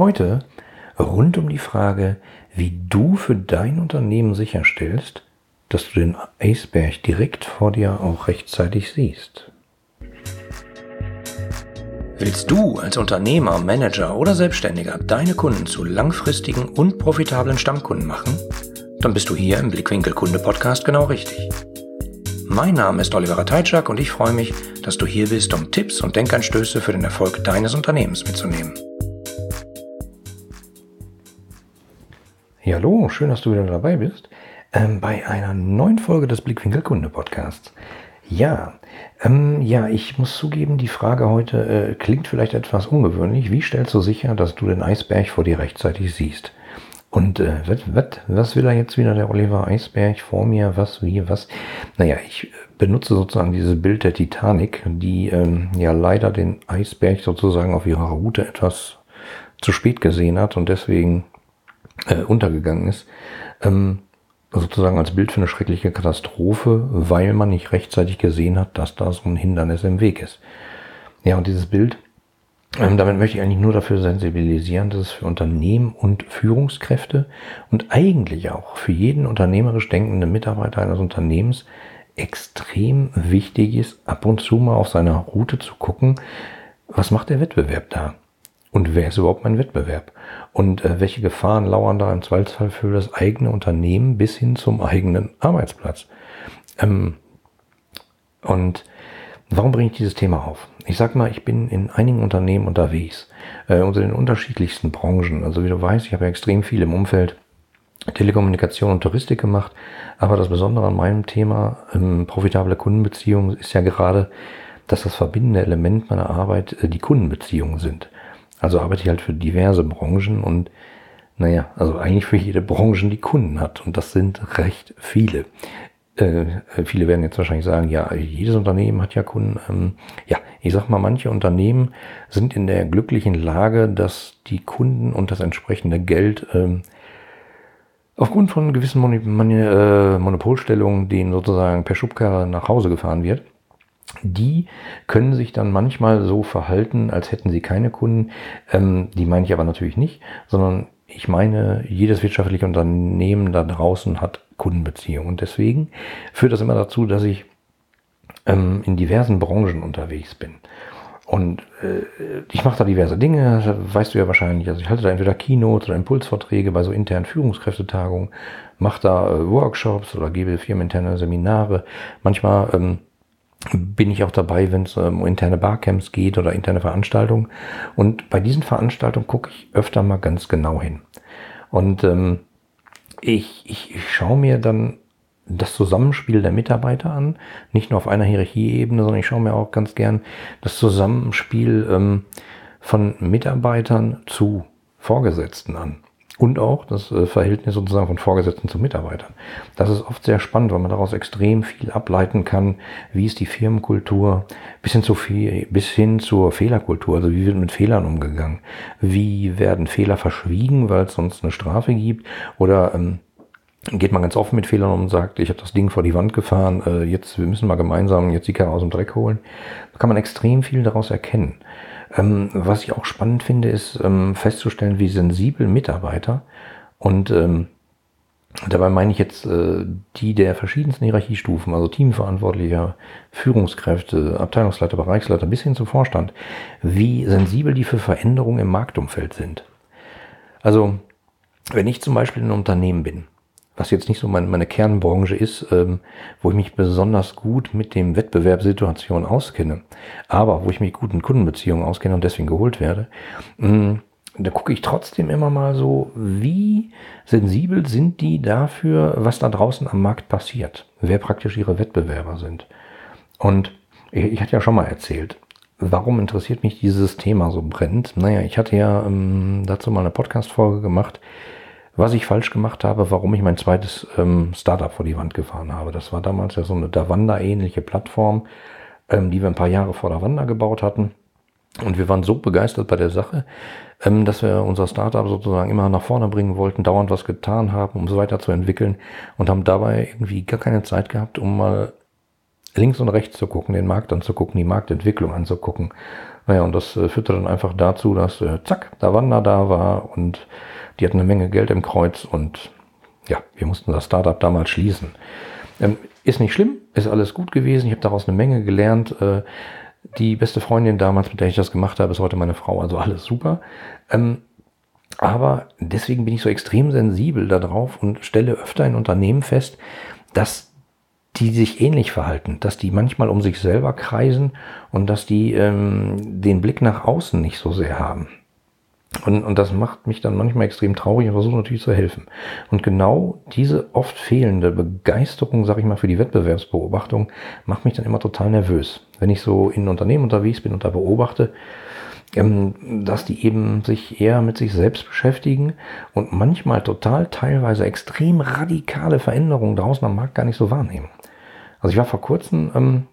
Heute rund um die Frage, wie du für dein Unternehmen sicherstellst, dass du den Eisberg direkt vor dir auch rechtzeitig siehst. Willst du als Unternehmer, Manager oder Selbstständiger deine Kunden zu langfristigen und profitablen Stammkunden machen? Dann bist du hier im Blickwinkel Kunde Podcast genau richtig. Mein Name ist Oliver Teitschak und ich freue mich, dass du hier bist, um Tipps und Denkanstöße für den Erfolg deines Unternehmens mitzunehmen. Ja, hallo, schön, dass du wieder dabei bist ähm, bei einer neuen Folge des Blickwinkel Kunde Podcasts. Ja, ähm, ja, ich muss zugeben, die Frage heute äh, klingt vielleicht etwas ungewöhnlich. Wie stellst du sicher, dass du den Eisberg vor dir rechtzeitig siehst? Und äh, wat, wat, was will er jetzt wieder, der Oliver Eisberg vor mir? Was, wie, was? Naja, ich benutze sozusagen dieses Bild der Titanic, die ähm, ja leider den Eisberg sozusagen auf ihrer Route etwas zu spät gesehen hat und deswegen äh, untergegangen ist. Ähm, sozusagen als Bild für eine schreckliche Katastrophe, weil man nicht rechtzeitig gesehen hat, dass da so ein Hindernis im Weg ist. Ja, und dieses Bild, ähm, damit möchte ich eigentlich nur dafür sensibilisieren, dass es für Unternehmen und Führungskräfte und eigentlich auch für jeden unternehmerisch denkenden Mitarbeiter eines Unternehmens extrem wichtig ist, ab und zu mal auf seiner Route zu gucken, was macht der Wettbewerb da? Und wer ist überhaupt mein Wettbewerb? Und äh, welche Gefahren lauern da im Zweifelsfall für das eigene Unternehmen bis hin zum eigenen Arbeitsplatz? Ähm, und warum bringe ich dieses Thema auf? Ich sag mal, ich bin in einigen Unternehmen unterwegs, äh, unter den unterschiedlichsten Branchen. Also wie du weißt, ich habe ja extrem viel im Umfeld Telekommunikation und Touristik gemacht. Aber das Besondere an meinem Thema ähm, profitable Kundenbeziehungen ist ja gerade, dass das verbindende Element meiner Arbeit äh, die Kundenbeziehungen sind. Also arbeite ich halt für diverse Branchen und naja, also eigentlich für jede Branche, die Kunden hat. Und das sind recht viele. Äh, viele werden jetzt wahrscheinlich sagen, ja, jedes Unternehmen hat ja Kunden. Ähm, ja, ich sag mal, manche Unternehmen sind in der glücklichen Lage, dass die Kunden und das entsprechende Geld ähm, aufgrund von gewissen Mon Mon äh, Monopolstellungen, denen sozusagen per Schubkarre nach Hause gefahren wird die können sich dann manchmal so verhalten, als hätten sie keine Kunden. Ähm, die meine ich aber natürlich nicht, sondern ich meine, jedes wirtschaftliche Unternehmen da draußen hat Kundenbeziehungen. Und deswegen führt das immer dazu, dass ich ähm, in diversen Branchen unterwegs bin. Und äh, ich mache da diverse Dinge, weißt du ja wahrscheinlich. Also ich halte da entweder Keynotes oder Impulsvorträge bei so internen Führungskräftetagungen, mache da äh, Workshops oder gebe firmeninterne Seminare. Manchmal ähm, bin ich auch dabei, wenn es um interne Barcamps geht oder interne Veranstaltungen. Und bei diesen Veranstaltungen gucke ich öfter mal ganz genau hin. Und ähm, ich, ich, ich schaue mir dann das Zusammenspiel der Mitarbeiter an, nicht nur auf einer Hierarchieebene, sondern ich schaue mir auch ganz gern das Zusammenspiel ähm, von Mitarbeitern zu Vorgesetzten an und auch das äh, Verhältnis sozusagen von Vorgesetzten zu Mitarbeitern. Das ist oft sehr spannend, weil man daraus extrem viel ableiten kann. Wie ist die Firmenkultur bis hin, zu viel, bis hin zur Fehlerkultur? Also wie wird mit Fehlern umgegangen? Wie werden Fehler verschwiegen, weil es sonst eine Strafe gibt? Oder ähm, geht man ganz offen mit Fehlern um und sagt, ich habe das Ding vor die Wand gefahren, äh, jetzt wir müssen mal gemeinsam jetzt die Karre aus dem Dreck holen. Da kann man extrem viel daraus erkennen. Ähm, was ich auch spannend finde, ist ähm, festzustellen, wie sensibel Mitarbeiter und ähm, dabei meine ich jetzt äh, die der verschiedensten Hierarchiestufen, also Teamverantwortlicher, Führungskräfte, Abteilungsleiter, Bereichsleiter bis hin zum Vorstand, wie sensibel die für Veränderungen im Marktumfeld sind. Also, wenn ich zum Beispiel in einem Unternehmen bin was jetzt nicht so meine, meine Kernbranche ist, ähm, wo ich mich besonders gut mit dem Wettbewerbssituation auskenne, aber wo ich mich gut in Kundenbeziehungen auskenne und deswegen geholt werde, mh, mm, da gucke ich trotzdem immer mal so, wie sensibel sind die dafür, was da draußen am Markt passiert, wer praktisch ihre Wettbewerber sind. Und ich, ich hatte ja schon mal erzählt, warum interessiert mich dieses Thema so brennend? Naja, ich hatte ja ähm, dazu mal eine Podcast-Folge gemacht, was ich falsch gemacht habe, warum ich mein zweites ähm, Startup vor die Wand gefahren habe. Das war damals ja so eine Davanda-ähnliche Plattform, ähm, die wir ein paar Jahre vor Davanda gebaut hatten. Und wir waren so begeistert bei der Sache, ähm, dass wir unser Startup sozusagen immer nach vorne bringen wollten, dauernd was getan haben, um es weiterzuentwickeln und haben dabei irgendwie gar keine Zeit gehabt, um mal links und rechts zu gucken, den Markt anzugucken, die Marktentwicklung anzugucken. Naja, und das äh, führte dann einfach dazu, dass äh, zack, Wander da war und die hatten eine Menge Geld im Kreuz und ja, wir mussten das Startup damals schließen. Ähm, ist nicht schlimm, ist alles gut gewesen. Ich habe daraus eine Menge gelernt. Äh, die beste Freundin damals, mit der ich das gemacht habe, ist heute meine Frau, also alles super. Ähm, aber deswegen bin ich so extrem sensibel darauf und stelle öfter in Unternehmen fest, dass die sich ähnlich verhalten, dass die manchmal um sich selber kreisen und dass die ähm, den Blick nach außen nicht so sehr haben. Und, und das macht mich dann manchmal extrem traurig und versuche natürlich zu helfen. Und genau diese oft fehlende Begeisterung, sag ich mal, für die Wettbewerbsbeobachtung macht mich dann immer total nervös. Wenn ich so in Unternehmen unterwegs bin und da beobachte, dass die eben sich eher mit sich selbst beschäftigen und manchmal total teilweise extrem radikale Veränderungen draußen am Markt gar nicht so wahrnehmen. Also ich war vor kurzem ähm,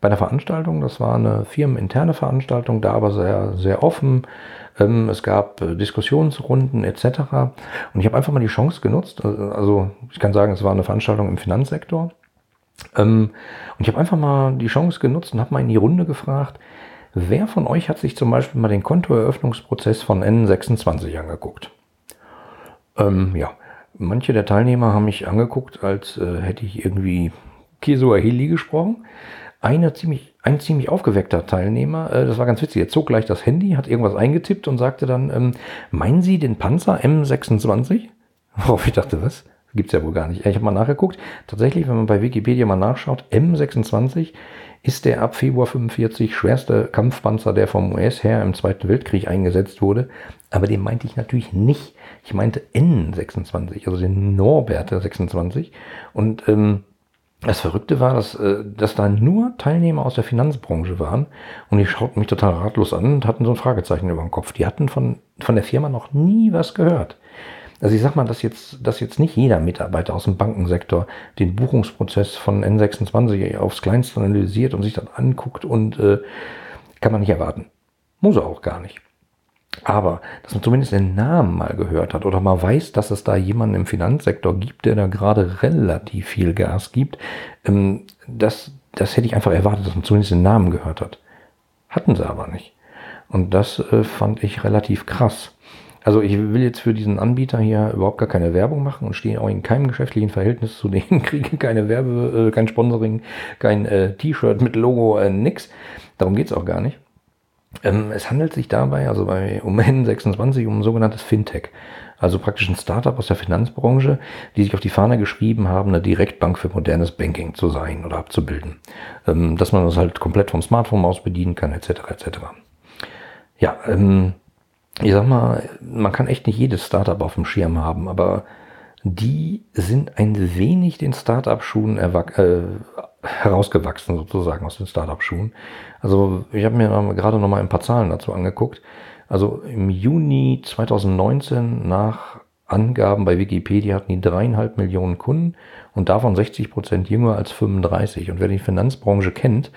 bei einer Veranstaltung, das war eine firmeninterne Veranstaltung, da aber sehr, sehr offen. Ähm, es gab äh, Diskussionsrunden etc. Und ich habe einfach mal die Chance genutzt. Äh, also ich kann sagen, es war eine Veranstaltung im Finanzsektor. Ähm, und ich habe einfach mal die Chance genutzt und habe mal in die Runde gefragt, wer von euch hat sich zum Beispiel mal den Kontoeröffnungsprozess von N26 angeguckt? Ähm, ja, manche der Teilnehmer haben mich angeguckt, als äh, hätte ich irgendwie Kisuaheli gesprochen eine ziemlich, ein ziemlich aufgeweckter Teilnehmer, äh, das war ganz witzig, er zog gleich das Handy, hat irgendwas eingetippt und sagte dann, ähm, meinen Sie den Panzer M26? Worauf ich dachte, was? Gibt's ja wohl gar nicht. Ich habe mal nachgeguckt. Tatsächlich, wenn man bei Wikipedia mal nachschaut, M26 ist der ab Februar 45 schwerste Kampfpanzer, der vom US-Heer im Zweiten Weltkrieg eingesetzt wurde. Aber den meinte ich natürlich nicht. Ich meinte N26, also den Norbert der 26. Und ähm, das Verrückte war, dass, äh, dass da nur Teilnehmer aus der Finanzbranche waren und die schauten mich total ratlos an und hatten so ein Fragezeichen über dem Kopf. Die hatten von, von der Firma noch nie was gehört. Also ich sag mal, dass jetzt, dass jetzt nicht jeder Mitarbeiter aus dem Bankensektor den Buchungsprozess von N26 aufs Kleinste analysiert und sich dann anguckt und äh, kann man nicht erwarten. Muss er auch gar nicht. Aber, dass man zumindest den Namen mal gehört hat oder mal weiß, dass es da jemanden im Finanzsektor gibt, der da gerade relativ viel Gas gibt, ähm, das, das hätte ich einfach erwartet, dass man zumindest den Namen gehört hat. Hatten sie aber nicht. Und das äh, fand ich relativ krass. Also ich will jetzt für diesen Anbieter hier überhaupt gar keine Werbung machen und stehe auch in keinem geschäftlichen Verhältnis zu denen, kriege keine Werbe, äh, kein Sponsoring, kein äh, T-Shirt mit Logo, äh, nix. Darum geht's auch gar nicht. Ähm, es handelt sich dabei, also bei um N26, um ein sogenanntes Fintech. Also praktisch ein Startup aus der Finanzbranche, die sich auf die Fahne geschrieben haben, eine Direktbank für modernes Banking zu sein oder abzubilden. Ähm, dass man das halt komplett vom Smartphone aus bedienen kann, etc. etc. Ja, ähm, ich sag mal, man kann echt nicht jedes Startup auf dem Schirm haben, aber die sind ein wenig den Startup-Schuhen äh, herausgewachsen sozusagen aus den Startup-Schuhen. Also ich habe mir gerade noch mal ein paar Zahlen dazu angeguckt. Also im Juni 2019 nach Angaben bei Wikipedia hatten die dreieinhalb Millionen Kunden und davon 60 Prozent jünger als 35. Und wer die Finanzbranche kennt,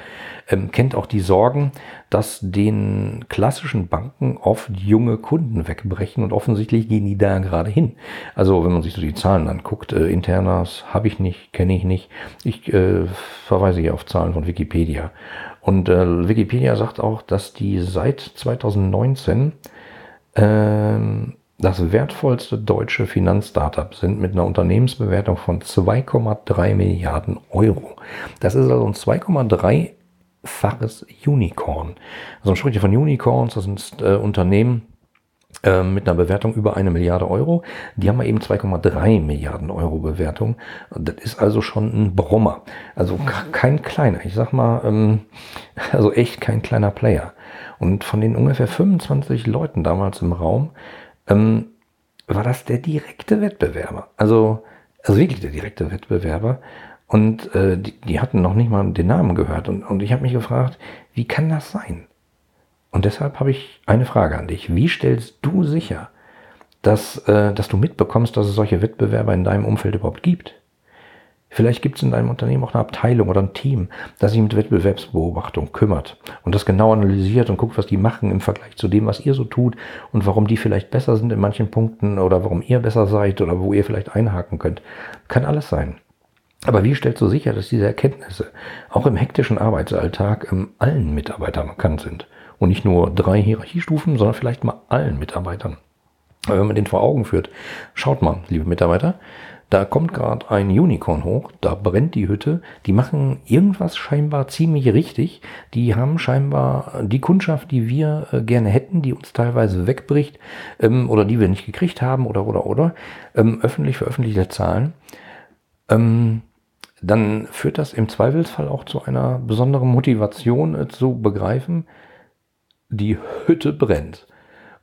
ähm, kennt auch die Sorgen, dass den klassischen Banken oft junge Kunden wegbrechen und offensichtlich gehen die da gerade hin. Also wenn man sich so die Zahlen anguckt, äh, internas habe ich nicht, kenne ich nicht. Ich äh, verweise hier auf Zahlen von Wikipedia. Und äh, Wikipedia sagt auch, dass die seit 2019 ähm, das wertvollste deutsche Finanzstartup sind mit einer Unternehmensbewertung von 2,3 Milliarden Euro. Das ist also ein 2,3-faches Unicorn. Also man spricht hier von Unicorns, das sind äh, Unternehmen äh, mit einer Bewertung über eine Milliarde Euro. Die haben wir eben 2,3 Milliarden Euro Bewertung. Das ist also schon ein Brummer. Also kein kleiner, ich sag mal, ähm, also echt kein kleiner Player. Und von den ungefähr 25 Leuten damals im Raum ähm, war das der direkte Wettbewerber. Also, also wirklich der direkte Wettbewerber. Und äh, die, die hatten noch nicht mal den Namen gehört. Und, und ich habe mich gefragt, wie kann das sein? Und deshalb habe ich eine Frage an dich. Wie stellst du sicher, dass, äh, dass du mitbekommst, dass es solche Wettbewerber in deinem Umfeld überhaupt gibt? Vielleicht gibt es in deinem Unternehmen auch eine Abteilung oder ein Team, das sich mit Wettbewerbsbeobachtung kümmert und das genau analysiert und guckt, was die machen im Vergleich zu dem, was ihr so tut und warum die vielleicht besser sind in manchen Punkten oder warum ihr besser seid oder wo ihr vielleicht einhaken könnt. Kann alles sein. Aber wie stellst du sicher, dass diese Erkenntnisse auch im hektischen Arbeitsalltag ähm, allen Mitarbeitern bekannt sind? Und nicht nur drei Hierarchiestufen, sondern vielleicht mal allen Mitarbeitern. Aber wenn man den vor Augen führt, schaut mal, liebe Mitarbeiter, da kommt gerade ein Unicorn hoch, da brennt die Hütte, die machen irgendwas scheinbar ziemlich richtig, die haben scheinbar die Kundschaft, die wir äh, gerne hätten, die uns teilweise wegbricht ähm, oder die wir nicht gekriegt haben oder oder oder, ähm, öffentlich veröffentlichte Zahlen, ähm, dann führt das im Zweifelsfall auch zu einer besonderen Motivation äh, zu begreifen, die Hütte brennt.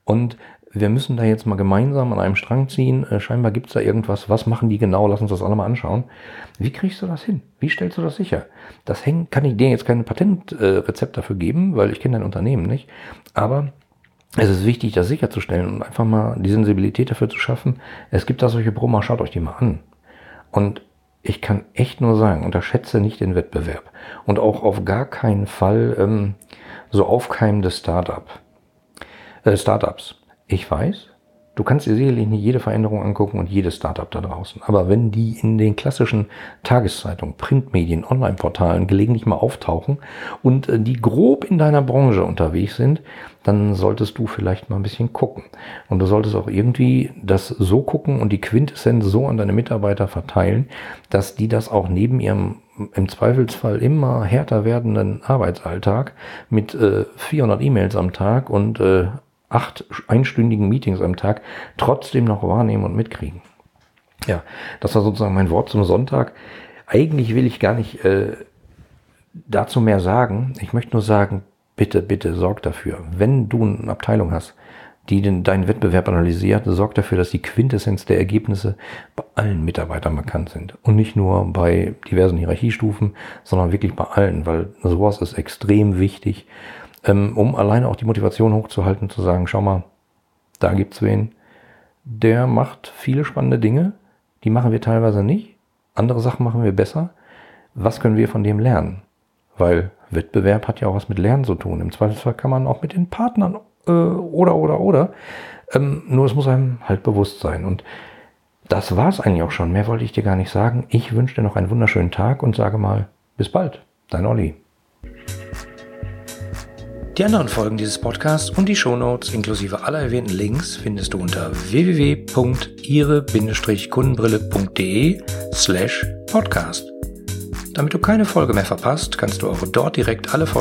Und wir müssen da jetzt mal gemeinsam an einem Strang ziehen. Äh, scheinbar gibt es da irgendwas. Was machen die genau? Lass uns das alle mal anschauen. Wie kriegst du das hin? Wie stellst du das sicher? Das hängt, kann ich dir jetzt kein Patentrezept dafür geben, weil ich kenne dein Unternehmen nicht. Aber es ist wichtig, das sicherzustellen und einfach mal die Sensibilität dafür zu schaffen. Es gibt da solche Brummer, schaut euch die mal an. Und ich kann echt nur sagen, unterschätze nicht den Wettbewerb. Und auch auf gar keinen Fall ähm, so aufkeimende Startup, äh, Startups. Ich weiß, du kannst dir sicherlich nicht jede Veränderung angucken und jedes Startup da draußen. Aber wenn die in den klassischen Tageszeitungen, Printmedien, Online-Portalen gelegentlich mal auftauchen und äh, die grob in deiner Branche unterwegs sind, dann solltest du vielleicht mal ein bisschen gucken. Und du solltest auch irgendwie das so gucken und die Quintessenz so an deine Mitarbeiter verteilen, dass die das auch neben ihrem im Zweifelsfall immer härter werdenden Arbeitsalltag mit äh, 400 E-Mails am Tag und äh, acht einstündigen Meetings am Tag trotzdem noch wahrnehmen und mitkriegen. Ja, das war sozusagen mein Wort zum Sonntag. Eigentlich will ich gar nicht äh, dazu mehr sagen. Ich möchte nur sagen, bitte, bitte sorg dafür, wenn du eine Abteilung hast, die den, deinen Wettbewerb analysiert, sorg dafür, dass die Quintessenz der Ergebnisse bei allen Mitarbeitern bekannt sind. Und nicht nur bei diversen Hierarchiestufen, sondern wirklich bei allen, weil sowas ist extrem wichtig ähm, um alleine auch die Motivation hochzuhalten, zu sagen, schau mal, da gibt's wen, der macht viele spannende Dinge, die machen wir teilweise nicht, andere Sachen machen wir besser. Was können wir von dem lernen? Weil Wettbewerb hat ja auch was mit Lernen zu tun. Im Zweifelsfall kann man auch mit den Partnern äh, oder oder oder. Ähm, nur es muss einem halt bewusst sein. Und das war's eigentlich auch schon. Mehr wollte ich dir gar nicht sagen. Ich wünsche dir noch einen wunderschönen Tag und sage mal, bis bald. Dein Olli. Die anderen Folgen dieses Podcasts und die Shownotes inklusive aller erwähnten Links findest du unter www.ihre-kundenbrille.de slash podcast. Damit du keine Folge mehr verpasst, kannst du auch dort direkt alle Folgen